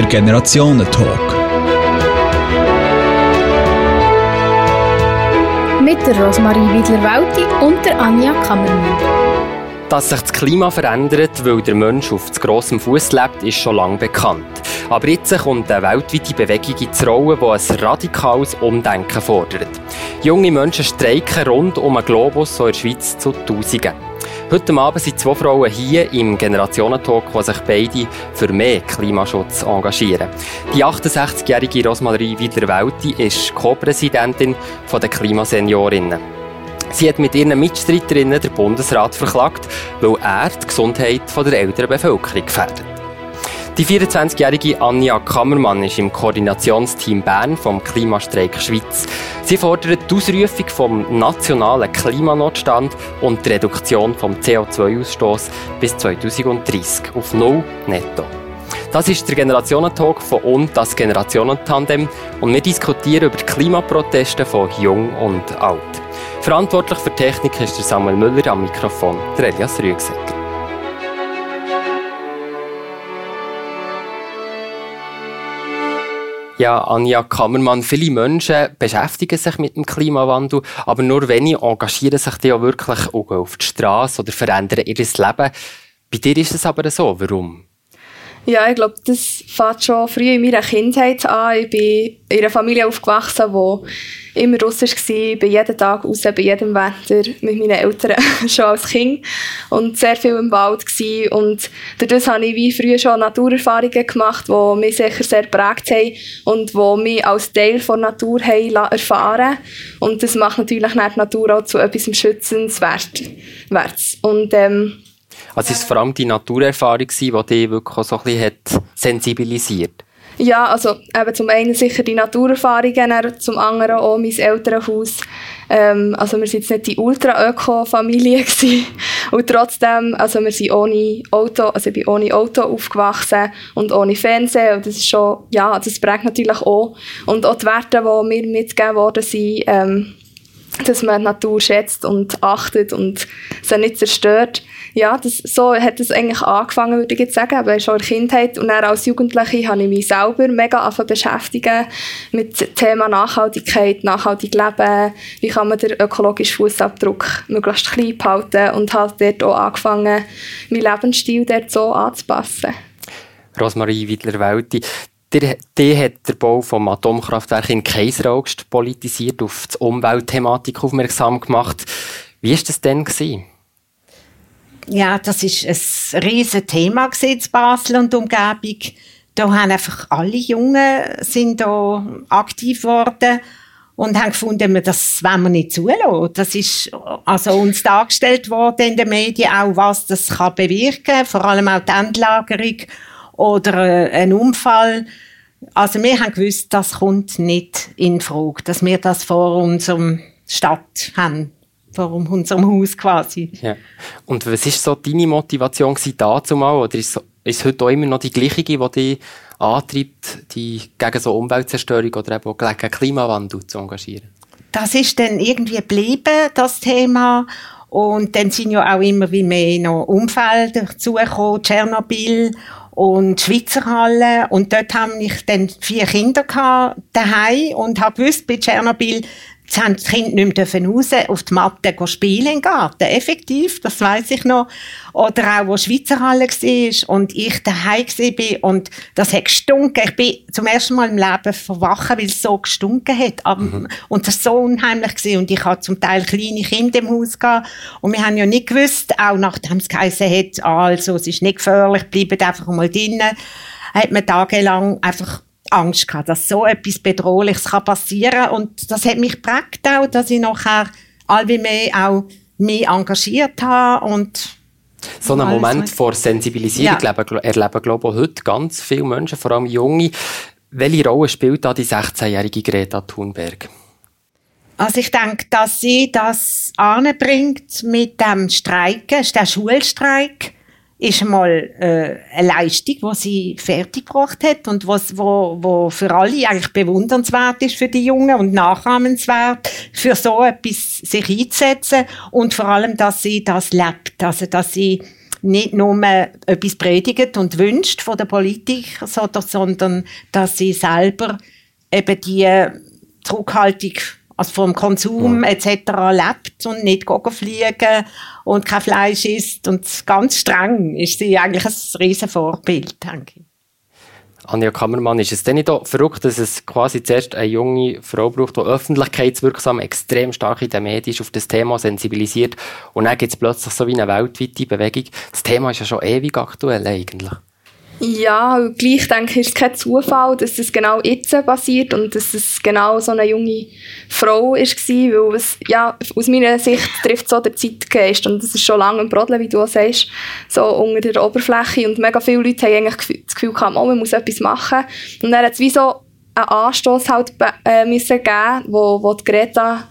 der Generationentalk. Mit der Rosmarie Wiedler-Welti und der Anja Kammermann. Dass sich das Klima verändert, weil der Mensch auf zu grossem Fuß lebt, ist schon lange bekannt. Aber jetzt kommt eine weltweite Bewegung ins Rollen, die ein radikales Umdenken fordert. Junge Menschen streiken rund um den Globus, so in der Schweiz zu Tausenden. Heute Abend sind zwei Frauen hier im Generationentalk, die sich beide für mehr Klimaschutz engagieren. Die 68-jährige Rosmarie Wiedler-Welti ist Co-Präsidentin der Klimaseniorinnen. Sie hat mit ihren Mitstreiterinnen den Bundesrat verklagt, weil er die Gesundheit der älteren Bevölkerung gefährdet. Die 24-jährige Anja Kammermann ist im Koordinationsteam Bern vom Klimastreik Schweiz. Sie fordert die Ausrufung vom nationalen Klimanotstand und die Reduktion vom CO2-Ausstoß bis 2030 auf null netto. Das ist der Generationentalk von und das Generationentandem und wir diskutieren über die Klimaproteste von Jung und Alt. Verantwortlich für Technik ist der Samuel Müller am Mikrofon, der Elias Rüegsecker. Ja, Anja Kammermann, viele Menschen beschäftigen sich mit dem Klimawandel, aber nur wenige engagieren sich dann auch wirklich auf die Straße oder verändern ihr Leben. Bei dir ist es aber so. Warum? Ja, ich glaube, das fängt schon früh in meiner Kindheit an. Ich bin in einer Familie aufgewachsen, die immer russisch war, bin jeden Tag raus, bei jedem Wetter mit meinen Eltern schon als Kind und sehr viel im Wald war. Und dadurch habe ich wie früher schon Naturerfahrungen gemacht, die mich sicher sehr geprägt haben und die mich als Teil der Natur haben erfahren Und das macht natürlich die Natur auch zu etwas Schützenswertes. Und ähm, also ist es vor allem die Naturerfahrung, die dich wirklich so ein bisschen hat sensibilisiert Ja, also eben zum einen sicher die Naturerfahrungen, zum anderen auch mein Elternhaus. Ähm, also wir sind jetzt nicht die Ultra-Öko-Familie und trotzdem, also wir sind ohne Auto, also ich bin ohne Auto aufgewachsen und ohne Fernsehen und das ist schon, ja, das prägt natürlich auch. Und auch die Werte, die mir mitgegeben worden sind, ähm, dass man die Natur schätzt und achtet und sie nicht zerstört. Ja, das, so hat es eigentlich angefangen, würde ich jetzt sagen, aber schon in der Kindheit. Und dann als Jugendliche habe ich mich selber mega beschäftigen mit dem Thema Nachhaltigkeit, nachhaltig leben, wie kann man den ökologischen Fußabdruck möglichst klein behalten und halt dort auch angefangen, meinen Lebensstil dort so anzupassen. Rosmarie Wiedler-Welti, der, der hat der Bau vom Atomkraftwerk in Kaiseraugst politisiert, auf die Umweltthematik aufmerksam gemacht. Wie war das denn? Gewesen? Ja, das ist ein riesiges Thema in Basel und Umgebung. Da haben einfach alle Jungen sind da aktiv geworden und haben gefunden, das wollen wir nicht zulassen. Das ist also uns dargestellt worden in den Medien auch, was das kann bewirken, vor allem auch die Endlagerung oder äh, ein Unfall. Also wir haben gewusst, das kommt nicht in Frage, dass wir das vor unserem Stadt haben, vor unserem Haus quasi. Ja. Und was ist so deine Motivation dazu mal, oder ist, so, ist heute auch immer noch die gleiche, die dich antreibt, die gegen so Umweltzerstörung oder eben gegen Klimawandel zu engagieren? Das ist dann irgendwie geblieben, das Thema. Und dann sind ja auch immer wie mehr noch Umfelder dazugekommen, Tschernobyl und Schweizer Halle. Und dort haben ich dann vier Kinder daheim. Und habe gewusst bei Tschernobyl Jetzt haben die Kinder nicht mehr raus auf die Matte spielen im Garten. Effektiv, das weiß ich noch. Oder auch, wo Schweizer Halle war und ich daheim war und das hat gestunken. Ich bin zum ersten Mal im Leben verwachen, weil es so gestunken hat. Mhm. Und das war so unheimlich gewesen. Und ich hatte zum Teil kleine Kinder im Haus gehabt. Und wir haben ja nicht gewusst, auch nachdem es geheißen hat, also, es ist nicht gefährlich, bleibt einfach mal drinnen, hat man tagelang einfach Angst gehabt, dass so etwas Bedrohliches passieren kann. Und das hat mich geprägt auch, dass ich nachher allwie mehr auch mich engagiert habe und so einen Moment vor Sensibilisierung ja. erleben, glaube ich, heute ganz viele Menschen, vor allem Junge. Welche Rolle spielt da die 16-jährige Greta Thunberg? Also ich denke, dass sie das anbringt mit dem Streiken, der Schulstreik, ist einmal äh, eine Leistung, die sie fertiggebracht hat und was, wo, wo für alle eigentlich bewundernswert ist für die Jungen und nachahmenswert, für so etwas sich einzusetzen und vor allem, dass sie das lebt, also dass sie nicht nur etwas predigt und wünscht von der Politik, sondern dass sie selber eben die Zurückhaltung also vom Konsum ja. etc. lebt und nicht fliegen und kein Fleisch isst und ganz streng ist sie eigentlich ein riesen Vorbild, denke ich. Anja Kammermann, ist es denn nicht auch verrückt, dass es quasi zuerst eine junge Frau braucht, die öffentlichkeitswirksam extrem stark in den Medien ist, auf das Thema sensibilisiert und dann gibt es plötzlich so wie eine weltweite Bewegung. Das Thema ist ja schon ewig aktuell eigentlich. Ja, gleich denke ich, ist es kein Zufall, dass es genau jetzt passiert und dass es genau so eine junge Frau war, weil es, ja, aus meiner Sicht trifft so der Zeitgeist und es ist schon lange im Brodeln, wie du auch sagst, so unter der Oberfläche und mega viele Leute haben eigentlich das Gefühl gehabt, oh, man muss etwas machen und dann hat es wie so einen Anstoß halt äh, müssen geben, wo die Greta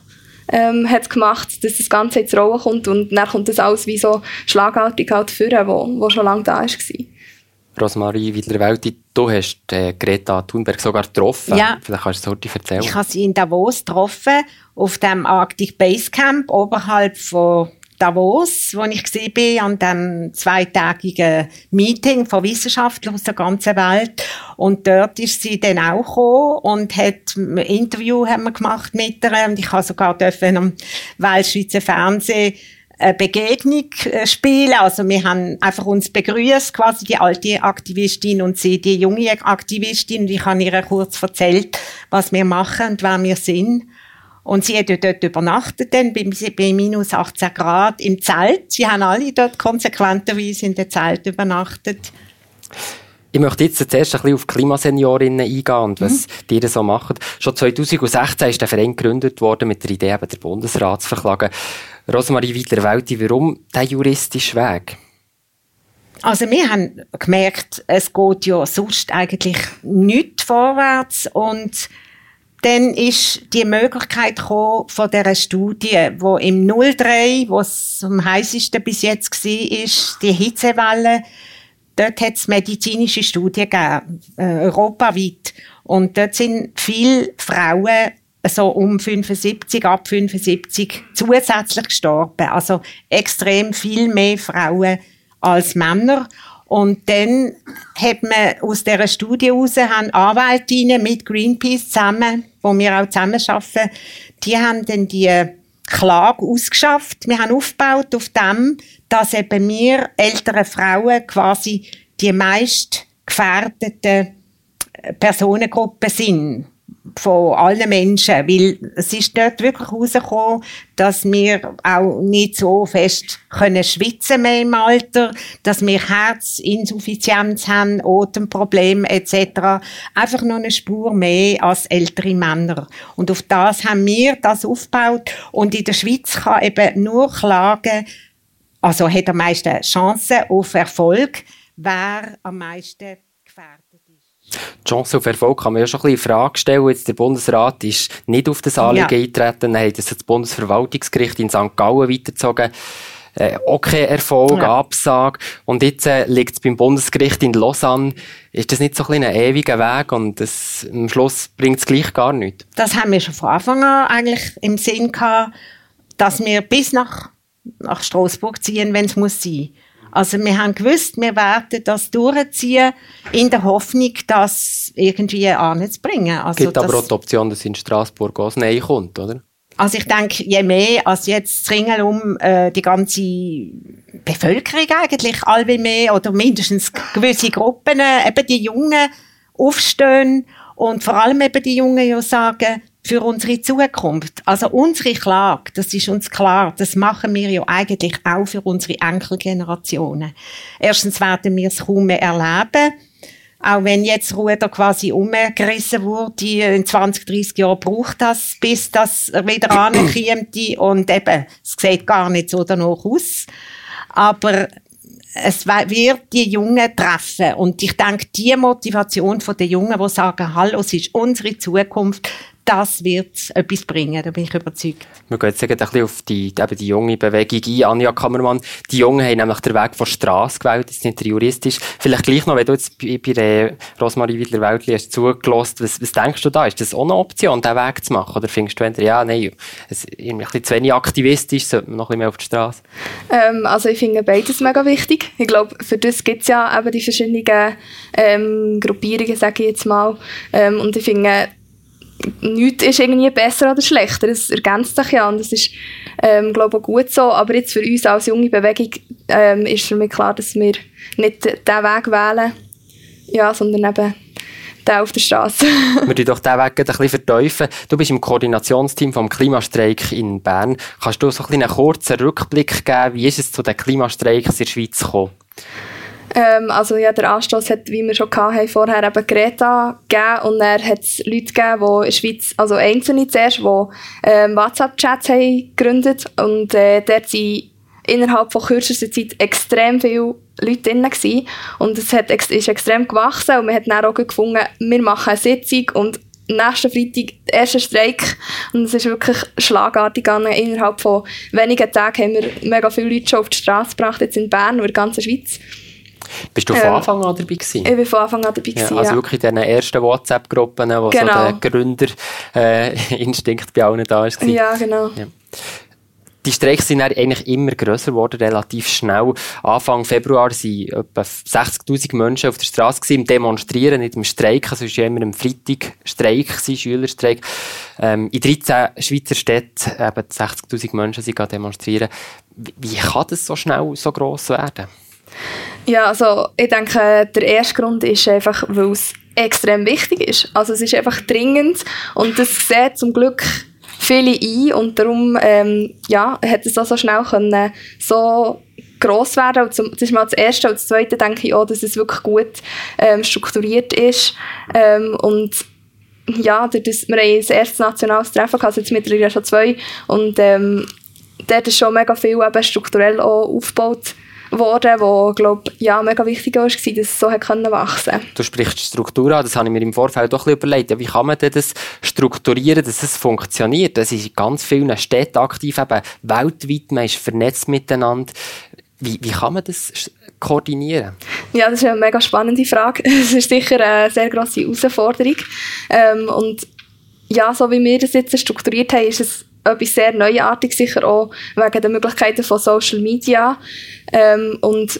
ähm, hat gemacht, dass das Ganze ins Rollen kommt und dann kommt das alles wie so schlagartig halt führen, wo, wo schon lange da war. Rosmarie Widler-Welti, du hast äh, Greta Thunberg sogar getroffen. Ja. Vielleicht kannst du es erzählen. Ich habe sie in Davos getroffen, auf dem Arctic Base Camp oberhalb von Davos, wo ich war, an dem zweitägigen Meeting von Wissenschaftlern aus der ganzen Welt. Und dort ist sie dann auch gekommen und hat ein Interview haben wir gemacht mit ihr. Und ich habe sogar dürfen am Weltschweizer Fernsehen Begegnung äh, spielen. Also wir haben einfach uns begrüßt, quasi die alte Aktivistin und sie, die junge Aktivistin. Und ich habe ihr kurz erzählt, was wir machen und wer wir sind. Und sie hat dort übernachtet, dann bei, bei minus 18 Grad im Zelt. Sie haben alle dort konsequenterweise in dem Zelt übernachtet. Ich möchte jetzt zuerst ein bisschen auf Klimaseniorinnen eingehen und was mhm. die so machen. Schon 2016 ist der Verein gegründet worden mit der Idee, eben den Bundesrat zu verklagen. Rosemarie Wiedler-Welti, warum der juristische Weg? Also wir haben gemerkt, es geht ja sonst eigentlich nicht vorwärts und dann ist die Möglichkeit gekommen von dieser Studie, wo im 03, wo es am heißesten bis jetzt war, ist die Hitzewelle, dort hat es medizinische Studien gegeben, äh, europaweit. Und dort sind viele Frauen so um 75, ab 75 zusätzlich gestorben. Also extrem viel mehr Frauen als Männer. Und dann hat man aus dieser Studie heraus, haben Anwältinnen mit Greenpeace zusammen, wo wir auch zusammen arbeiten, die haben dann die Klage ausgeschafft. Wir haben aufgebaut auf dem, dass eben wir ältere Frauen quasi die meist gefährdeten Personengruppen sind von allen Menschen, weil es ist dort wirklich herausgekommen, dass wir auch nicht so fest können schwitzen mehr im Alter, dass wir Herzinsuffizienz haben, Atemprobleme etc. Einfach noch eine Spur mehr als ältere Männer. Und auf das haben wir das aufgebaut und in der Schweiz kann eben nur klagen, also hat am meisten Chancen auf Erfolg, wer am meisten. Die Chance auf Erfolg kann man ja schon ein bisschen in Frage stellen. Jetzt der Bundesrat ist nicht auf das Anliegen ja. eingetreten, dann hat das Bundesverwaltungsgericht in St. Gallen weitergezogen. Äh, okay, Erfolg, ja. Absage. Und jetzt äh, liegt es beim Bundesgericht in Lausanne. Ist das nicht so ein, ein ewiger Weg und das, am Schluss bringt es gleich gar nichts? Das haben wir schon von Anfang an eigentlich im Sinn gehabt, dass wir bis nach, nach Straßburg ziehen, wenn es muss sein. Also wir haben gewusst, wir werden das durchziehen, in der Hoffnung, das irgendwie anzubringen. Also gibt aber auch die Option, dass in Straßburg auch Nähe kommt, oder? Also ich denke, je mehr als jetzt das um äh, die ganze Bevölkerung eigentlich, alle mehr oder mindestens gewisse Gruppen, äh, eben die Jungen aufstehen und vor allem eben die Jungen ja sagen, für unsere Zukunft. Also unsere Klage, das ist uns klar, das machen wir ja eigentlich auch für unsere Enkelgenerationen. Erstens werden wir es kaum mehr erleben, auch wenn jetzt Ruder quasi umgerissen wurde, in 20, 30 Jahren braucht das, bis das wieder ankommt und eben, es sieht gar nicht so danach aus. Aber es wird die Jungen treffen. Und ich denke, die Motivation der Jungen, die sagen, hallo, es ist unsere Zukunft, das wird etwas bringen, da bin ich überzeugt. Wir gehen jetzt ein bisschen auf die, eben die junge Bewegung ein. Anja Kammermann, die Jungen haben nämlich den Weg von Straße gewählt, das ist nicht juristisch. Vielleicht gleich noch, wenn du jetzt bei, bei der Rosmarie Wiedler-Weltli hast zugelassen, was, was denkst du da? Ist das auch eine Option, diesen Weg zu machen? Oder findest du entweder, ja, nein, es ist ein bisschen zu wenig aktivistisch, sollte man noch ein bisschen mehr auf die Straße? Ähm, also ich finde beides mega wichtig. Ich glaube, für das gibt es ja eben die verschiedenen ähm, Gruppierungen, sage ich jetzt mal. Ähm, und ich finde, nichts ist irgendwie besser oder schlechter. Es ergänzt sich ja und das ist, ähm, glaube ich, auch gut so. Aber jetzt für uns als junge Bewegung ähm, ist für mich klar, dass wir nicht diesen Weg wählen, ja, sondern eben den auf der Straße. wir tun doch diesen Weg ein bisschen verteufeln. Du bist im Koordinationsteam vom Klimastreik in Bern. Kannst du so ein einen kurzen Rückblick geben, wie ist es zu den Klimastreiks in der Schweiz gekommen? Ähm, also ja, der Anstoß hat, wie wir schon hatten, vorher eben Greta gegeben und dann hat es Leute gegeben, die in der Schweiz, also Einzelne zuerst, die ähm, WhatsApp-Chats haben gegründet und äh, dort sind innerhalb von kürzester Zeit extrem viele Leute drin gewesen. und es hat, ist extrem gewachsen und man hat dann auch gefunden, wir machen eine Sitzung und nächsten Freitag der erste Streik und es ist wirklich schlagartig gegangen. Innerhalb von wenigen Tagen haben wir mega viele Leute schon auf die Straße gebracht, jetzt in Bern und in der ganzen Schweiz. Bist du von ähm, Anfang an dabei gewesen? Ich war von Anfang an dabei gewesen, ja, Also ja. wirklich in diesen ersten WhatsApp-Gruppen, wo genau. so der Gründerinstinkt äh, bei allen da ist. Ja, genau. Ja. Die Streiks sind eigentlich immer grösser geworden, relativ schnell. Anfang Februar waren etwa 60.000 Menschen auf der Straße im Demonstrieren, nicht im Streiken. Also es war ja immer ein Freitag-Streik, Schülerstreik. Ähm, in 13 Schweizer Städten eben 60.000 Menschen sind demonstrieren. Wie kann das so schnell so gross werden? Ja, also ich denke, der erste Grund ist einfach, weil es extrem wichtig ist. Also es ist einfach dringend und das sieht zum Glück viele ein und darum ähm, ja, hat es auch so schnell können, so gross werden. Und zum, das ist mal das Erste. Und das Zweite denke ich auch, dass es wirklich gut ähm, strukturiert ist ähm, und ja, das, wir haben das erste nationales Treffen gehabt, also jetzt mittlerweile schon zwei und ähm, dort ist schon mega viel eben strukturell auch aufgebaut geworden, wo glaube ja mega wichtig war, dass es so hat können wachsen. Du sprichst Struktur an, das habe ich mir im Vorfeld doch ein überlegt. wie kann man denn das strukturieren, dass es funktioniert? Das ist in ganz vielen Städten aktiv, eben weltweit, man ist vernetzt miteinander. Wie, wie kann man das koordinieren? Ja, das ist eine mega spannende Frage. Es ist sicher eine sehr grosse Herausforderung. Ähm, und ja, so wie wir das jetzt strukturiert haben, ist es etwas sehr Neuartiges, sicher auch wegen der Möglichkeiten von Social Media. Ähm, und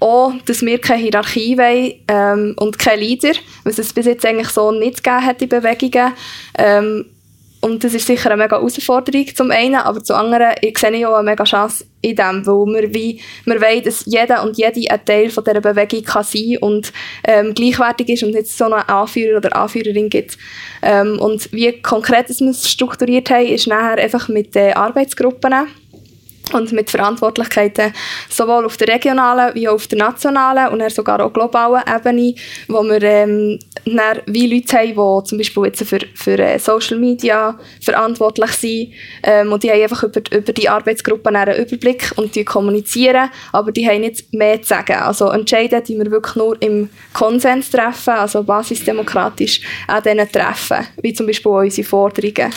auch, dass wir keine Hierarchie wollen ähm, und keine Leader, was es bis jetzt eigentlich so nicht gegeben hat in Bewegungen. Ähm, und das ist sicher eine mega Herausforderung zum einen, aber zum anderen ich sehe auch eine mega Chance in dem, weil wir, wie, wir wollen, dass jeder und jede ein Teil von dieser Bewegung kann sein und ähm, gleichwertig ist und nicht so einen Anführer oder Anführerin gibt. Ähm, und wie konkret wir es strukturiert haben, ist nachher einfach mit den Arbeitsgruppen und mit Verantwortlichkeiten sowohl auf der regionalen wie auch auf der nationalen und sogar auch globalen Ebene, wo wir ähm, wie Leute haben, die zum Beispiel jetzt für, für äh, Social Media verantwortlich sind ähm, und die haben einfach über, über die Arbeitsgruppen einen Überblick und die kommunizieren, aber die haben nicht mehr zu sagen. Also entscheiden die wir wirklich nur im Konsens treffen, also basisdemokratisch an diesen Treffen, wie zum Beispiel unsere Forderungen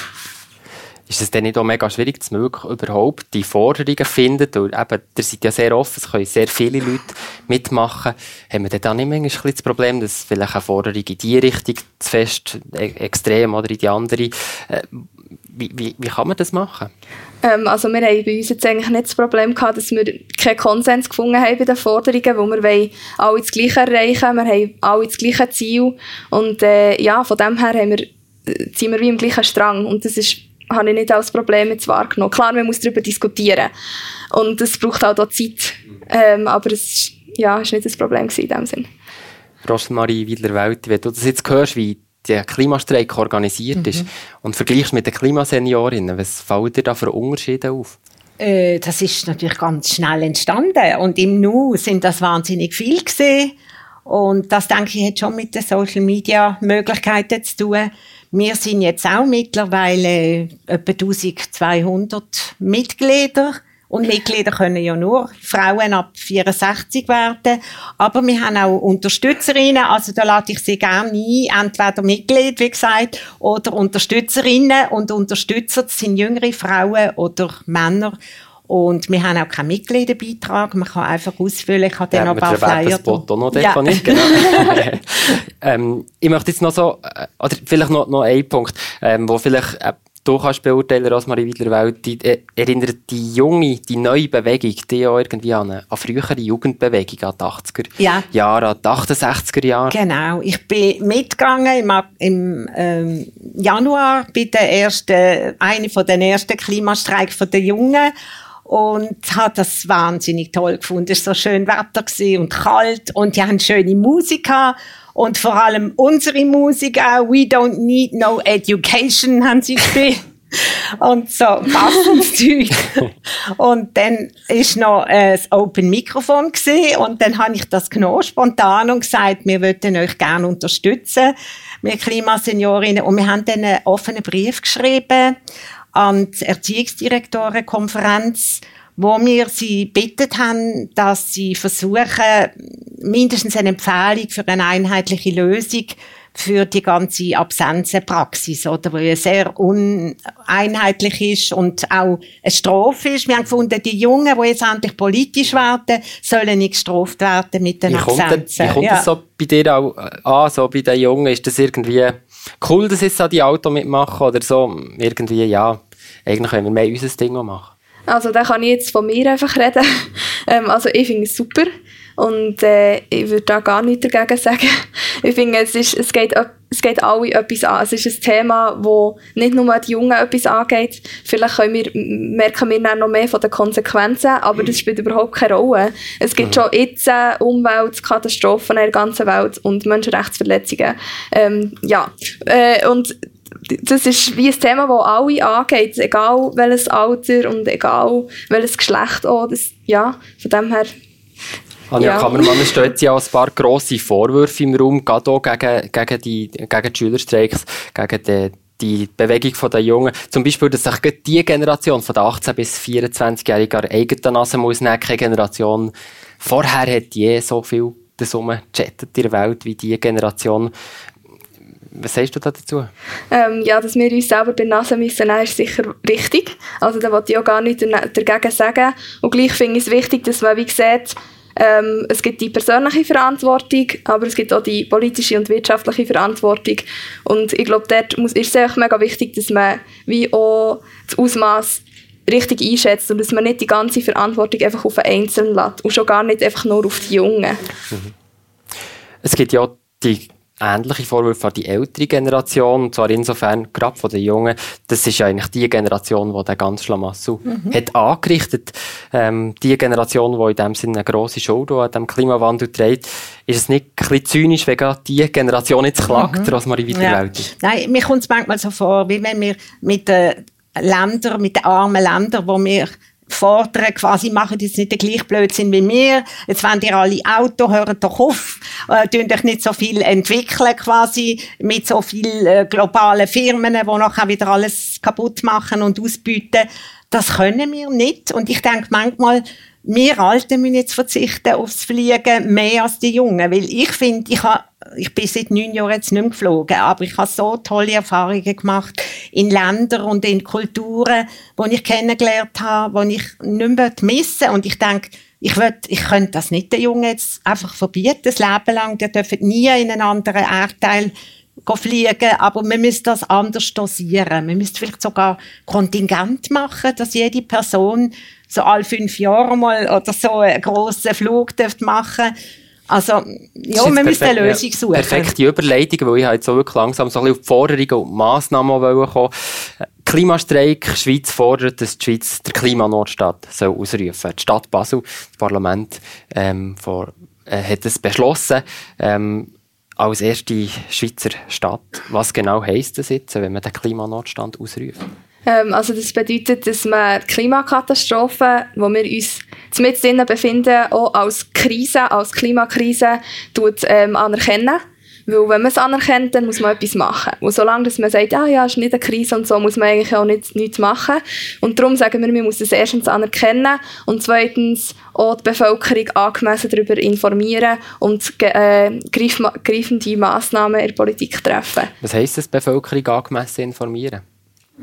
ist es dann nicht auch mega schwierig, wirklich überhaupt die Forderungen findet? Und eben, ihr seid ja sehr offen, es können sehr viele Leute mitmachen. Haben wir dann nicht manchmal das Problem, dass vielleicht eine Forderung in die Richtung zu fest, e extrem oder in die andere, äh, wie, wie, wie kann man das machen? Ähm, also wir haben bei uns jetzt eigentlich nicht das Problem gehabt, dass wir keinen Konsens gefunden haben bei den Forderungen, wo wir wollen alle das Gleiche erreichen, wir haben alle das gleiche Ziel und äh, ja, von dem her haben wir, äh, ziehen wir wie im gleichen Strang und das ist habe ich nicht als Problem jetzt wahrgenommen. Klar, man muss darüber diskutieren und es braucht auch da Zeit, ähm, aber es ja, ist nicht das Problem in diesem Sinn. Rosmarie Wiedler-Welt, wenn du das jetzt hörst, wie der Klimastreik organisiert mhm. ist und vergleichst mit den Klimaseniorinnen, was fällt dir da für Unterschiede auf? Äh, das ist natürlich ganz schnell entstanden und im Nu sind das wahnsinnig viel gesehen und das denke ich hat schon mit den Social Media Möglichkeiten zu tun. Wir sind jetzt auch mittlerweile etwa 1200 Mitglieder Und Mitglieder können ja nur Frauen ab 64 werden. Aber wir haben auch Unterstützerinnen, also da lade ich sie gerne ein, entweder Mitglied, wie gesagt, oder Unterstützerinnen. Und Unterstützer sind jüngere Frauen oder Männer. Und wir haben auch keinen Mitgliederbeitrag. Man kann einfach ausfüllen. Ich habe dann ja, noch ein paar Flyer. Das Spot auch noch ja. nicht, genau. ähm, ich möchte jetzt noch so, äh, oder vielleicht noch, noch einen Punkt, ähm, wo vielleicht äh, du kannst beurteilen, Rosmarie Widerwelt, die, äh, erinnert die junge, die neue Bewegung, die auch irgendwie an eine an frühere Jugendbewegung, an die 80er ja. Jahre, an die 68er Jahre. Genau. Ich bin mitgegangen im, im ähm, Januar bei der ersten, eine von den ersten Klimastreiks der Jungen und habe das wahnsinnig toll gefunden. Es war so schön Wetter und kalt und die haben schöne Musik gehabt. Und vor allem unsere Musik auch, We Don't Need No Education, haben sie gespielt. und so passendes Zeug. Und dann ist noch äh, das Open Mikrofon gesehen und dann habe ich das genommen, spontan und gesagt, wir würden euch gerne unterstützen, wir Klimaseniorinnen. Und wir haben dann einen offenen Brief geschrieben an die Erziehungsdirektorenkonferenz, wo wir sie bittet haben, dass sie versuchen, mindestens eine Empfehlung für eine einheitliche Lösung für die ganze Absenzenpraxis, oder, wo ja sehr uneinheitlich ist und auch eine Strafe ist. Wir haben gefunden, die Jungen, die jetzt endlich politisch werden, sollen nicht gestraft werden mit den wie Absenzen. wie kommt ja. das so bei dir auch an, so bei den Jungen? Ist das irgendwie cool, dass jetzt so die Auto mitmachen oder so? Irgendwie, ja, eigentlich können wir mehr unser Ding machen. Also da kann ich jetzt von mir einfach reden. ähm, also ich finde es super und äh, ich würde da gar nichts dagegen sagen. ich finde, es, es, geht, es geht alle etwas an. Es ist ein Thema, wo nicht nur die Jungen etwas angeht. Vielleicht können wir, merken wir dann noch mehr von den Konsequenzen, aber das spielt überhaupt keine Rolle. Es gibt mhm. schon jetzt Umweltkatastrophen in der ganzen Welt und Menschenrechtsverletzungen. Ähm, ja, äh, und das ist wie ein Thema, das alle angeht, egal welches Alter und egal welches Geschlecht auch. Das, ja, von dem her Anja ja. Kammermann, es stehen ja ein paar grosse Vorwürfe im Raum, gerade auch gegen, gegen, die, gegen die Schülerstreiks, gegen die, die Bewegung der Jungen. Zum Beispiel, dass sich die Generation von den 18- bis 24-Jährigen an eigenen Nase muss nehmen, keine Generation vorher hat je so viel das in der Welt wie diese Generation. Was sagst du dazu? Ähm, ja, dass wir uns selber bei Nase müssen ist sicher richtig. Also da wollte ich auch gar nichts dagegen sagen. Und gleich finde ich es wichtig, dass man wie sieht, ähm, es gibt die persönliche Verantwortung, aber es gibt auch die politische und wirtschaftliche Verantwortung. Und ich glaube, dort muss, ist es auch mega wichtig, dass man wie auch das Ausmaß richtig einschätzt und dass man nicht die ganze Verantwortung einfach auf den Einzelnen lässt und schon gar nicht einfach nur auf die Jungen. Mhm. Es gibt ja die ähnliche Vorwürfe an die ältere Generation, und zwar insofern, gerade von den Jungen, das ist eigentlich die Generation, die den ganzen Schlamassel mhm. hat angerichtet. Ähm, die Generation, die in dem Sinne eine grosse Schuld an dem Klimawandel trägt. Ist es nicht ein bisschen zynisch, wenn gerade die Generation jetzt klagt, mhm. Rosmarie Wiederwelt? Ja. Nein, mir kommt es manchmal so vor, wie wenn wir mit den Ländern, mit den armen Ländern, wo wir fordern, quasi, machen jetzt nicht den gleichen Blödsinn wie wir, jetzt wollen ihr alle Auto, hören doch auf, äh, tun euch nicht so viel entwickeln, quasi, mit so vielen äh, globalen Firmen, die nachher wieder alles kaputt machen und ausbieten. Das können wir nicht. Und ich denke manchmal, wir Alten müssen jetzt verzichten aufs Fliegen mehr als die Jungen, weil ich finde, ich, ich bin seit neun Jahren jetzt nicht mehr geflogen, aber ich habe so tolle Erfahrungen gemacht in Ländern und in Kulturen, die ich kennengelernt habe, die ich nicht missen und ich denke, ich, will, ich könnte das nicht den Jungen jetzt einfach verbieten, das Leben lang, die dürfen nie in einen anderen Erdteil fliegen, aber wir müssen das anders dosieren. Wir müssen vielleicht sogar Kontingent machen, dass jede Person so alle fünf Jahre mal oder so einen grossen Flug machen also, ja, wir müssen eine Lösung suchen. Perfekte Überleitung, weil ich jetzt so wirklich langsam so ein bisschen auf die Forderungen und Massnahmen kommen Klimastreik, die Schweiz fordert, dass die Schweiz der Klimanotstand soll ausrufen soll. Die Stadt Basel, das Parlament, ähm, vor, äh, hat es beschlossen. Ähm, als erste Schweizer Stadt. Was genau heisst das jetzt, wenn man den Klimanotstand ausruft? Ähm, also das bedeutet, dass man die Klimakatastrophe, wo wir uns mit drinnen befinden, auch als Krise, als Klimakrise tut, ähm, anerkennen Weil wenn man es anerkennt, dann muss man etwas machen. Und solange dass man sagt, ah, ja, es ist nicht eine Krise und so, muss man eigentlich auch nicht, nichts machen. Und darum sagen wir, man muss es erstens anerkennen und zweitens auch die Bevölkerung angemessen darüber informieren und äh, greifende Massnahmen in der Politik treffen. Was heisst das, Bevölkerung angemessen informieren?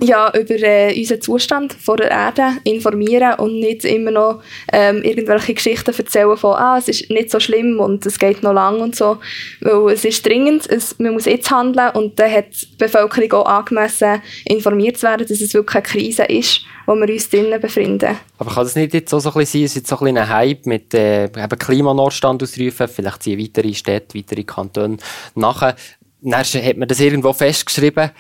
Ja, über äh, unseren Zustand vor der Erde informieren und nicht immer noch ähm, irgendwelche Geschichten erzählen von, ah, es ist nicht so schlimm und es geht noch lang und so. Weil es ist dringend, es, man muss jetzt handeln und dann hat die Bevölkerung auch angemessen informiert zu werden, dass es wirklich eine Krise ist, wo wir uns drinnen befinden. Aber kann das nicht jetzt so, so ein bisschen sein, es ist so ein, ein Hype mit äh, eben Klimanotstand ausrufen, vielleicht ziehen weitere Städte, weitere Kantone nachher. Dann hat man das irgendwo festgeschrieben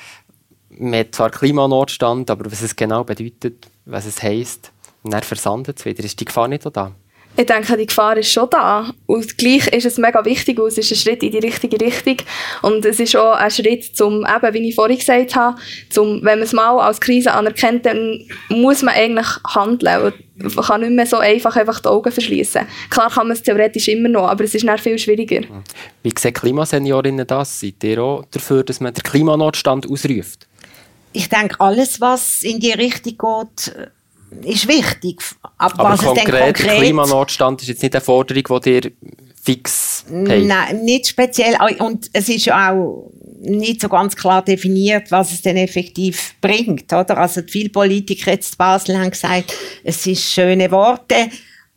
man hat zwar Klimanotstand, aber was es genau bedeutet, was es heisst, dann versandet es wieder. Ist die Gefahr nicht da? Ich denke, die Gefahr ist schon da. Und gleich ist es mega wichtig, weil es ist ein Schritt in die richtige Richtung. Und es ist auch ein Schritt, zum, eben, wie ich vorhin gesagt habe, zum, wenn man es mal als Krise anerkennt, dann muss man eigentlich handeln. Man kann nicht mehr so einfach, einfach die Augen verschließen. Klar kann man es theoretisch immer noch, aber es ist dann viel schwieriger. Wie sehen Klimaseniorinnen das? Seid ihr auch dafür, dass man den Klimanotstand ausruft? Ich denke, alles, was in die Richtung geht, ist wichtig. Aber, Aber was konkret, konkret, der Klimanotstand ist jetzt nicht eine Forderung, die dir fix hey. Nein, nicht speziell. Und es ist ja auch nicht so ganz klar definiert, was es denn effektiv bringt. Oder? Also viele Politiker jetzt in Basel haben gesagt, es ist schöne Worte,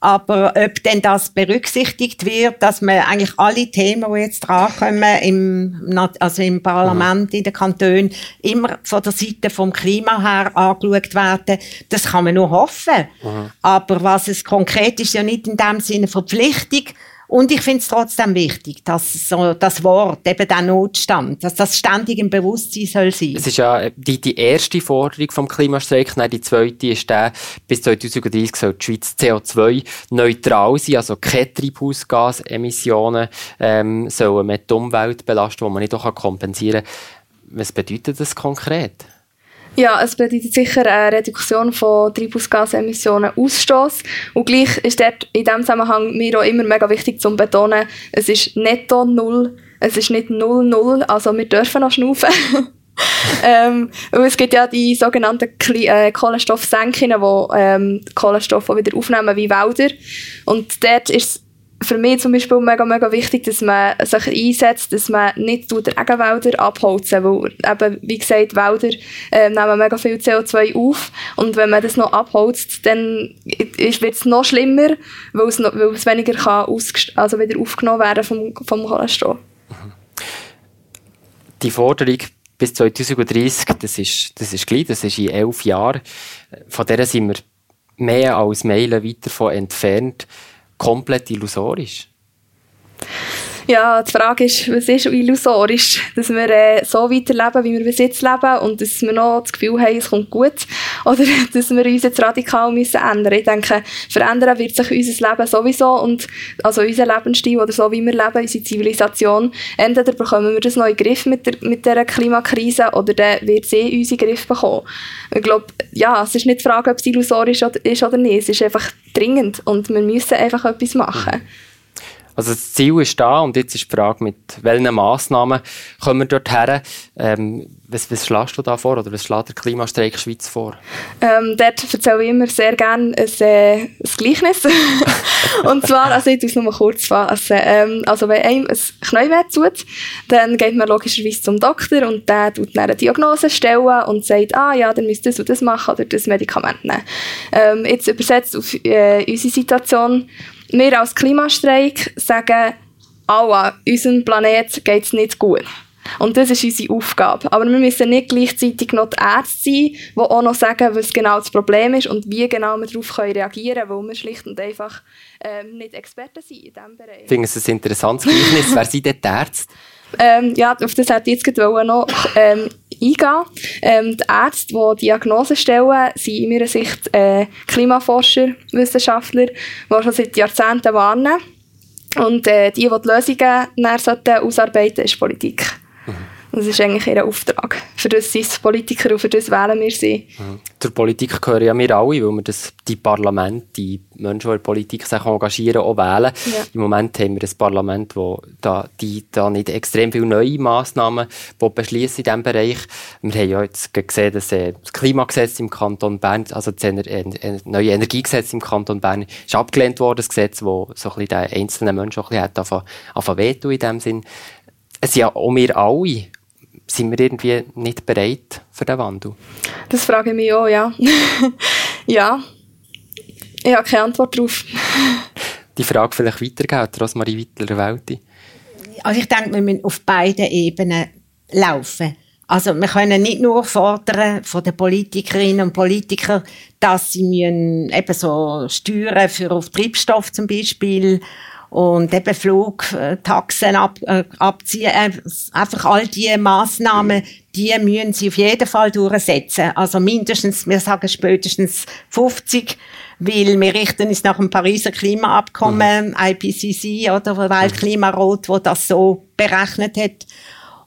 aber ob denn das berücksichtigt wird, dass man eigentlich alle Themen, die jetzt drankommen, im, also im Parlament, in den Kantonen, immer von der Seite vom Klima her angeschaut werden, das kann man nur hoffen. Mhm. Aber was es konkret ist, ja nicht in dem Sinne Verpflichtung, und ich finde es trotzdem wichtig, dass so das Wort, eben der Notstand, dass das ständig im Bewusstsein soll sein. Es ist ja die, die erste Forderung vom Klimastreik, nein, die zweite ist der, bis 2030 soll die Schweiz CO2-neutral sein, also keine Treibhausgasemissionen ähm, sollen mit der Umwelt belasten, die man nicht auch kompensieren kann. Was bedeutet das konkret? Ja, es bedeutet sicher eine Reduktion von Treibhausgasemissionen Ausstoß. Und gleich ist dort in diesem Zusammenhang mir auch immer mega wichtig zu betonen, es ist netto null, es ist nicht null null, also wir dürfen noch schnaufen. ähm, es gibt ja die sogenannten äh, Kohlenstoffsenken, die ähm, Kohlenstoff wieder aufnehmen wie Wälder. Und dort ist für mich zum Beispiel mega, mega wichtig, dass man sich einsetzt, dass man nicht die Regenwälder abholzen, weil eben, wie gesagt, Wälder äh, nehmen mega viel CO2 auf und wenn man das noch abholzt, dann wird es noch schlimmer, weil es, noch, weil es weniger kann also wieder aufgenommen werden vom, vom Kohlenstoff. Die Forderung bis 2030, das ist, das ist gleich, das ist in elf Jahren, von der sind wir mehr als Meilen weit davon entfernt komplett illusorisch? Ja, die Frage ist, was ist illusorisch? Dass wir äh, so weiterleben, wie wir bis jetzt leben und dass wir noch das Gefühl haben, es kommt gut. Oder dass wir uns jetzt radikal müssen ändern Ich denke, verändern wird sich unser Leben sowieso und also unser Lebensstil oder so, wie wir leben, unsere Zivilisation. Entweder bekommen wir das den Griff mit, der, mit dieser Klimakrise oder dann wird sie in unseren Griff bekommen. Ich glaube, ja, es ist nicht die Frage, ob es illusorisch ist oder nicht. Es ist einfach dringend und wir müssen einfach etwas machen. Also das Ziel ist da und jetzt ist die Frage, mit welchen Massnahmen kommen wir dort her? Ähm, was, was schlägst du da vor oder was schlägt der Klimastreik Schweiz vor? Ähm, dort erzähle ich immer sehr gerne ein, äh, ein Gleichnis. und zwar, also ich es nur kurz fassen. Ähm, also wenn einem ein Knie tut, dann geht man logischerweise zum Doktor und der tut dann eine Diagnose stellen und sagt, ah ja, dann müsst ihr das und das machen oder das Medikament nehmen. Ähm, jetzt übersetzt auf äh, unsere Situation wir als Klimastreik sagen, an unserem Planet geht es nicht gut. Und das ist unsere Aufgabe. Aber wir müssen nicht gleichzeitig noch die Ärzte sein, die auch noch sagen, was genau das Problem ist und wie genau wir darauf reagieren können, weil wir schlicht und einfach ähm, nicht Experten sind in diesem Bereich. Ich finde es ein interessantes Gleichnis. Wer sind denn die Ärzte? Ähm, ja, auf das hätte ich jetzt noch ähm, eingehen. Ähm, die Ärzte, die Diagnosen stellen, sind in meiner Sicht äh, Klimaforscher, Wissenschaftler, die schon seit Jahrzehnten warnen. Und äh, die, die die Lösungen ausarbeiten sollten, ist Politik. Mhm. Das ist eigentlich ihr Auftrag. Für das sind es Politiker und für das wählen wir sie. Mhm. Zur Politik gehören ja wir alle, weil wir das, die Parlamente, die Menschen, die in der Politik sich engagieren, auch wählen. Ja. Im Moment haben wir ein Parlament, wo da, die da nicht extrem viele neue Massnahmen beschließen in diesem Bereich. Wir haben ja jetzt gesehen, dass äh, das Klimagesetz im Kanton Bern, also das neue Energiegesetz im Kanton Bern, ist abgelehnt worden, das Gesetz, das so ein bisschen den einzelnen Menschen auch ein bisschen hat wehtun in dem Sinn. Es sind ja auch wir alle sind wir irgendwie nicht bereit für den Wandel? Das frage ich mich auch, ja. ja. Ich habe keine Antwort darauf. Die Frage vielleicht weitergeben, Rosmarie Wittler-Welti. Also ich denke, wir müssen auf beiden Ebenen laufen. Also wir können nicht nur fordern von den Politikerinnen und Politikern, dass sie müssen eben so Steuern für auf Treibstoff zum Beispiel und eben Flugtaxen ab, äh, abziehen. Äh, einfach all diese Massnahmen, die müssen sie auf jeden Fall durchsetzen. Also mindestens, wir sagen spätestens 50, weil wir richten uns nach dem Pariser Klimaabkommen, mhm. IPCC oder Weltklimarat, wo das so berechnet hat.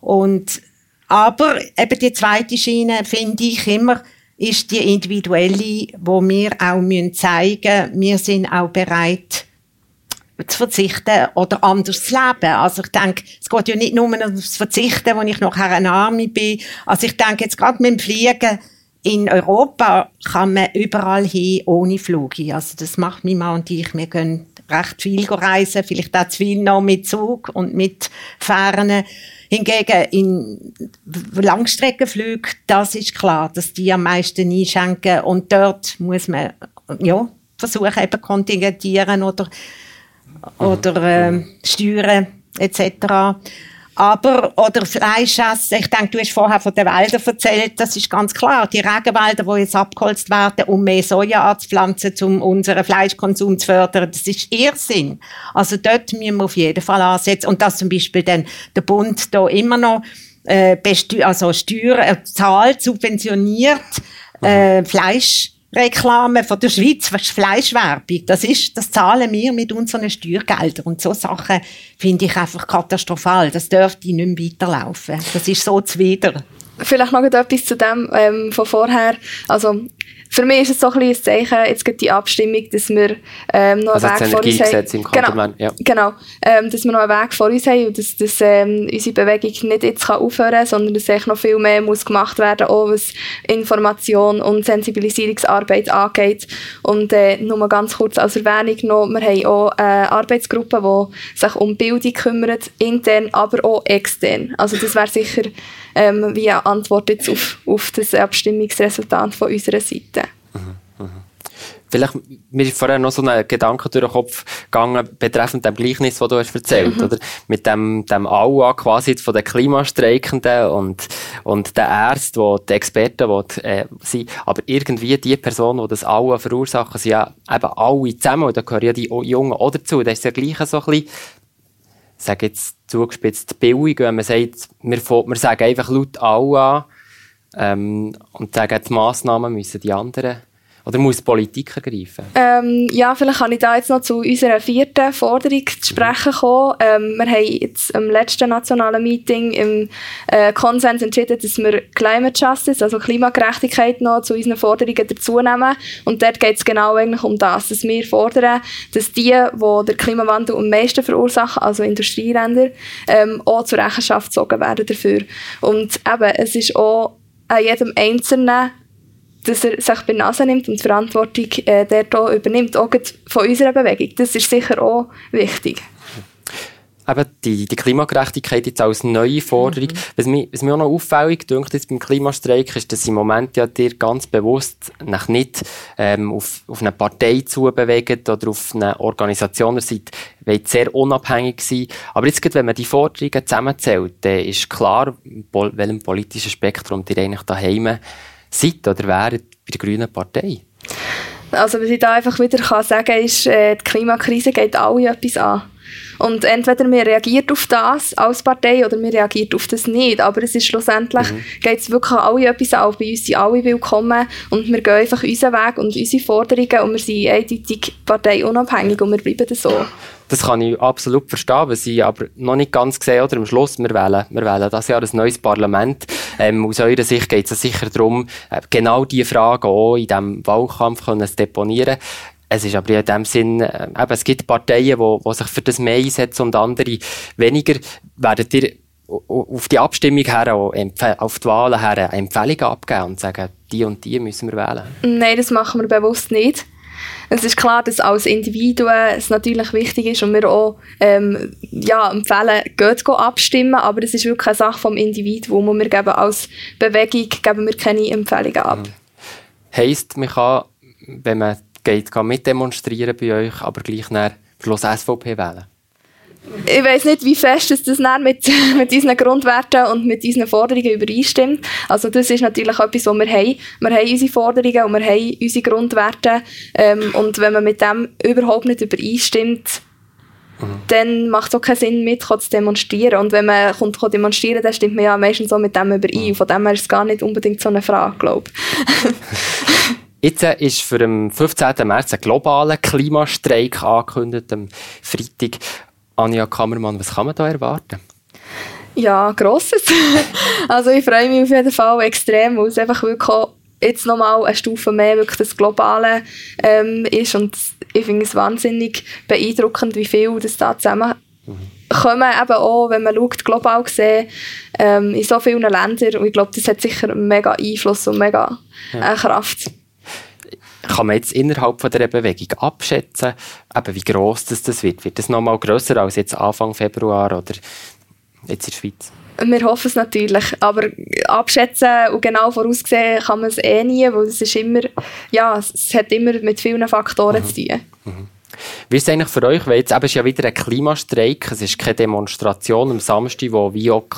Und, aber eben die zweite Schiene, finde ich immer, ist die individuelle, wo wir auch müssen zeigen, wir sind auch bereit, zu verzichten oder anders zu leben. Also ich denke, es geht ja nicht nur um das Verzichten, wenn ich nachher eine Arme bin. Also ich denke jetzt gerade mit dem Fliegen in Europa kann man überall hin ohne Flug. Also das macht mein Mann und ich. Wir gehen recht viel reisen, vielleicht auch zu viel noch mit Zug und mit Fähren. Hingegen in Langstreckenflügen, das ist klar, dass die am meisten einschenken und dort muss man ja versuchen eben kontingentieren oder oder äh, Steuern etc. Aber, oder Fleisch essen. Ich denke, du hast vorher von den Wäldern erzählt. Das ist ganz klar. Die Regenwälder, die jetzt abgeholzt werden, um mehr Soja anzupflanzen, um unseren Fleischkonsum zu fördern, das ist Irrsinn. Also dort müssen wir auf jeden Fall ansetzen. Und dass zum Beispiel dann der Bund da immer noch äh, also Steuern, äh, zahlt, subventioniert äh, Fleisch Reklame von der Schweiz, Fleischwerbung, das ist, das zahlen wir mit unseren Steuergeldern. Und so Sachen finde ich einfach katastrophal. Das dürfte nicht mehr weiterlaufen. Das ist so zuwider. Vielleicht noch etwas zu dem ähm, von vorher. Also, für mich ist es so ein, ein Zeichen, jetzt gibt die Abstimmung, dass wir ähm, noch also einen Weg vor uns haben. Genau, ja. genau ähm, dass wir noch einen Weg vor uns haben und dass, dass ähm, unsere Bewegung nicht jetzt kann aufhören kann, sondern dass noch viel mehr muss gemacht werden auch was Information und Sensibilisierungsarbeit angeht. Und äh, nur ganz kurz als Erwähnung noch, wir haben auch eine Arbeitsgruppe, die sich um Bildung kümmert, intern, aber auch extern. Also das wäre sicher ähm, wie eine Antwort jetzt auf, auf das Abstimmungsresultat von unserer Seite. Vielleicht, mir ist vorher noch so ein Gedanke durch den Kopf gegangen, betreffend dem Gleichnis, das du hast erzählt, mhm. oder? Mit dem, dem Aua quasi von den Klimastreikenden und, und den Ärzten, die, die Experten, die, äh, sind. Aber irgendwie die Personen, die das Aua verursachen, sind ja eben alle zusammen, und da gehören ja die Jungen auch dazu. Das ist ja gleich so ein bisschen, sage jetzt zugespitzt, billig, wenn man sagt, wir, wir sagen einfach laut Aua, ähm, und sagen, die Massnahmen müssen die anderen oder muss die Politik ergreifen? Ähm, ja, vielleicht kann ich da jetzt noch zu unserer vierten Forderung zu sprechen kommen. Ähm, wir haben jetzt am letzten nationalen Meeting im äh, Konsens entschieden, dass wir Climate Justice, also Klimagerechtigkeit, noch zu unseren Forderungen dazu nehmen. Und dort geht es genau eigentlich um das, dass wir fordern, dass die, die den Klimawandel am meisten verursachen, also Industrieländer, ähm, auch zur Rechenschaft gezogen werden dafür. Und eben, es ist auch an jedem Einzelnen dass er sich bei Nase nimmt und die Verantwortung äh, dort auch übernimmt, auch von unserer Bewegung. Das ist sicher auch wichtig. Eben die, die Klimagerechtigkeit jetzt als neue Forderung. Mhm. Was, mich, was mir auch noch auffällig dünkt jetzt beim Klimastreik ist, dass im Moment ja dir ganz bewusst nach nicht ähm, auf, auf eine Partei zubewegt oder auf eine Organisation, seid wollt sehr unabhängig sein. Aber jetzt, wenn man die Forderungen zusammenzählt, dann ist klar, welchem politischen Spektrum ihr eigentlich daheim seid oder wäret bei der Grünen Partei? Also was ich da einfach wieder kann sagen kann, ist, äh, die Klimakrise geht alle etwas an. Und entweder man reagiert auf das als Partei oder man reagiert auf das nicht. Aber es ist schlussendlich, mhm. geht es wirklich an alle etwas an. Bei uns sind alle willkommen und wir gehen einfach unseren Weg und unsere Forderungen und wir sind eindeutig parteiunabhängig und wir bleiben so. Das kann ich absolut verstehen, was ich aber noch nicht ganz gesehen oder am Schluss, wir wählen, wir wählen das Jahr ein neues Parlament. Ähm, aus eurer Sicht geht es sicher darum, äh, genau diese Fragen auch in diesem Wahlkampf können zu deponieren. Es ist aber in dem Sinn, äh, eben, es gibt Parteien, die sich für das mehr einsetzen und andere weniger. Werdet ihr auf die Abstimmung her, auf die Wahlen her, Empfehlungen abgeben und sagen, die und die müssen wir wählen? Nein, das machen wir bewusst nicht. Es ist klar, dass als Individuen es natürlich wichtig ist und wir auch ähm, ja, empfehlen, geht abstimmen, aber es ist wirklich eine Sache vom Individuum und wir geben als Bewegung geben wir keine Empfehlungen ab. Mhm. Heisst, man kann, wenn man geht, kann mitdemonstrieren bei euch, aber gleich nach Schluss SVP wählen? ich weiß nicht, wie fest das dann mit, mit unseren Grundwerten und mit unseren Forderungen übereinstimmt. Also das ist natürlich etwas, was wir haben. Wir haben unsere Forderungen und wir haben unsere Grundwerte. Ähm, und wenn man mit dem überhaupt nicht übereinstimmt, mhm. dann macht es auch keinen Sinn, mit zu demonstrieren. Und wenn man kommt, kommt demonstrieren, dann stimmt man ja meistens so mit dem überein. Mhm. Von dem her ist es gar nicht unbedingt so eine Frage, glaube ich. Jetzt ist für den 15. März ein globaler Klimastreik angekündigt, am Freitag. Anja Kammermann, was kann man da erwarten? Ja, grosses. also ich freue mich auf jeden Fall extrem, weil es einfach wirklich jetzt nochmal eine Stufe mehr wirklich das Globale ähm, ist und ich finde es wahnsinnig beeindruckend, wie viel das da zusammen kommen, eben auch, wenn man schaut, global gesehen, ähm, in so vielen Ländern und ich glaube, das hat sicher mega Einfluss und mega äh, Kraft kann man jetzt innerhalb von dieser Bewegung abschätzen, eben wie gross das, das wird? Wird das nochmal grösser als jetzt Anfang Februar oder jetzt in der Schweiz? Wir hoffen es natürlich, aber abschätzen und genau voraussehen kann man es eh nie, weil es ist immer, ja, es hat immer mit vielen Faktoren mhm. zu tun. Mhm. Wie ist es eigentlich für euch, weil jetzt eben ist ja wieder ein Klimastreik, es ist keine Demonstration am Samstag, wo wie auch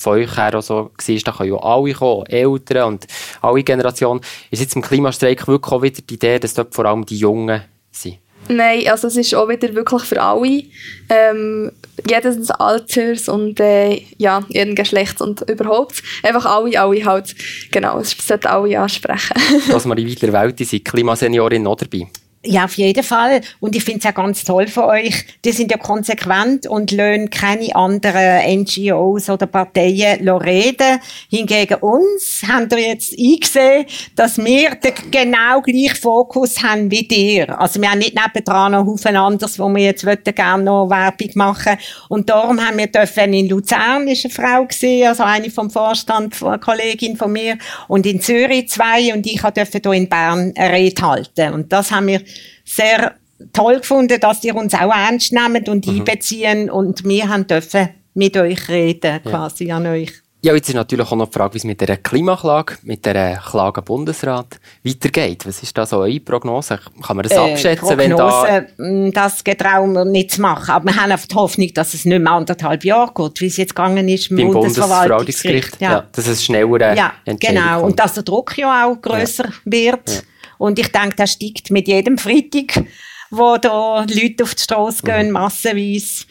von euch her auch so war, da können ja alle kommen, Eltern und alle Generationen. Ist jetzt im Klimastreik wirklich auch wieder die Idee, dass dort vor allem die Jungen sind? Nein, also es ist auch wieder wirklich für alle, ähm, jedes Alters und äh, ja, jeden Geschlechts und überhaupt. Einfach alle, alle halt, genau, es sollte alle ansprechen. Rosmarie Weidler-Welt, die sind Klimaseniorin noch dabei. Ja, auf jeden Fall. Und ich finde es ja ganz toll von euch. Die sind ja konsequent und lassen keine anderen NGOs oder Parteien reden. Hingegen uns haben wir jetzt eingesehen, dass wir den genau gleichen Fokus haben wie dir. Also wir haben nicht nebendran noch Haufen anderes, wo wir jetzt gerne noch Werbung machen Und darum haben wir dürfen in Luzern ist eine Frau gesehen, also eine vom Vorstand, eine Kollegin von mir, und in Zürich zwei und ich durfte hier in Bern eine Rede halten. Und das haben wir sehr toll gefunden, dass ihr uns auch ernst nehmt und mhm. einbeziehen und wir haben dürfen mit euch reden, quasi ja. an euch. Ja, jetzt ist natürlich auch noch die Frage, wie es mit der Klimaklage, mit der Klage Bundesrat weitergeht. Was ist da so eure Prognose? Kann man das äh, abschätzen, Prognose, wenn da... Mm, das getrauen wir nicht zu machen. Aber wir haben auf die Hoffnung, dass es nicht mehr anderthalb Jahre geht, wie es jetzt gegangen ist beim Bundesverwaltungsgericht. Ja. ja. dass es schneller Ja, genau. Kommt. Und dass der Druck ja auch grösser ja. wird. Und ich denke, das steigt mit jedem Freitag, wo da Leute auf die Straße gehen, mhm. massenweise.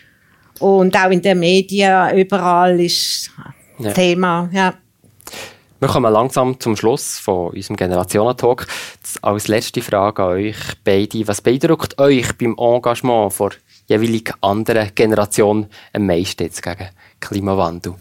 Und auch in den Medien, überall ist ja. Thema, ja. Wir kommen langsam zum Schluss von unserem Generationentalk. Als letzte Frage an euch beide. Was beeindruckt euch beim Engagement der jeweiligen anderen Generation am meisten jetzt gegen Klimawandel?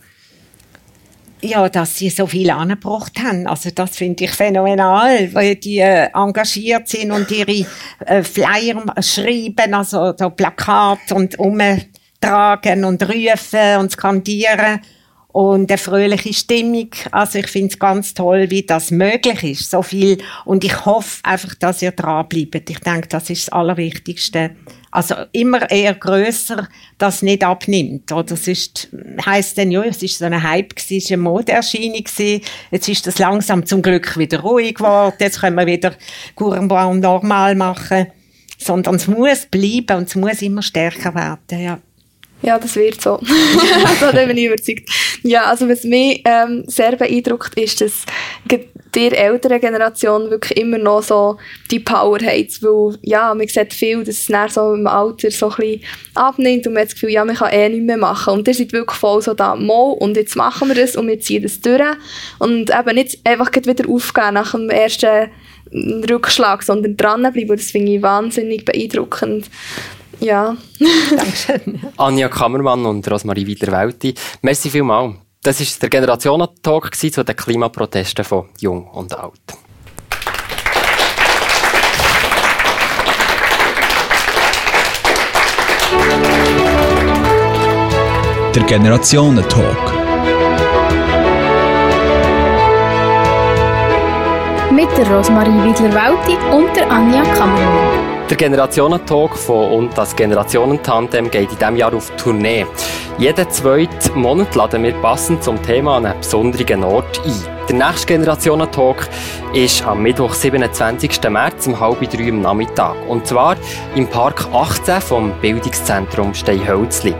Ja, dass sie so viel angebracht haben. Also das finde ich phänomenal, weil die äh, engagiert sind und ihre äh, Flyer schreiben, also so Plakat und umtragen und rufen und skandieren und eine fröhliche Stimmung. Also ich finde es ganz toll, wie das möglich ist, so viel. Und ich hoffe einfach, dass ihr dranbleibt. Ich denke, das ist das Allerwichtigste. Also immer eher größer, das nicht abnimmt. Oder es ist, heisst dann, ja, es ist so ein Hype gewesen, es ist eine Modeerscheinung. Jetzt ist das langsam zum Glück wieder ruhig geworden. Jetzt können wir wieder Courenbahn normal machen. Sondern es muss bleiben und es muss immer stärker werden, ja. Ja, das wird so. da bin ich überzeugt. Ja, also was mich ähm, sehr beeindruckt, ist, dass die ältere Generation wirklich immer noch so die Power hat, weil ja, man sieht viel, dass es dann so im Alter so ein bisschen abnimmt und man hat das Gefühl, ja, man kann eh nichts mehr machen und ihr seid wirklich voll so da, mal und jetzt machen wir das und wir ziehen das durch und eben nicht einfach wieder aufgehen nach dem ersten Rückschlag, sondern dranbleiben, das finde ich wahnsinnig beeindruckend. Ja. Dankeschön. Anja Kammermann und Rosmarie Wiederwelti, merci vielmals. Das war der Generationentalk zu den Klimaprotesten von Jung und Alt. Der Generationentalk. Mit der Rosmarie Widler-Welti und der Anja Kammermann. Der Generationentalk von und das Generationentandem geht in diesem Jahr auf Tournee. Jeden zweiten Monat laden wir passend zum Thema an einen besonderen Ort ein. Der nächste Generationentalk ist am Mittwoch, 27. März um halb drei am Nachmittag. Und zwar im Park 18 vom Bildungszentrum Steinhölzli.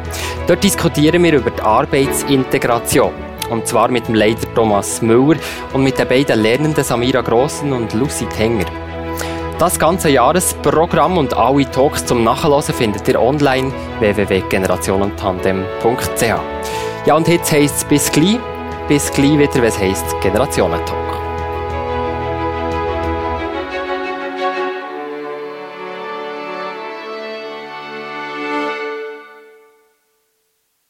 Dort diskutieren wir über die Arbeitsintegration. Und zwar mit dem Leiter Thomas Müller und mit den beiden Lernenden Samira Grossen und Lucy Tenger. Das ganze Jahresprogramm und alle Talks zum Nachhören findet ihr online www.generationentandem.ch. Ja, und jetzt heisst es bis gleich, bis gleich wieder, was heisst Generationentalk.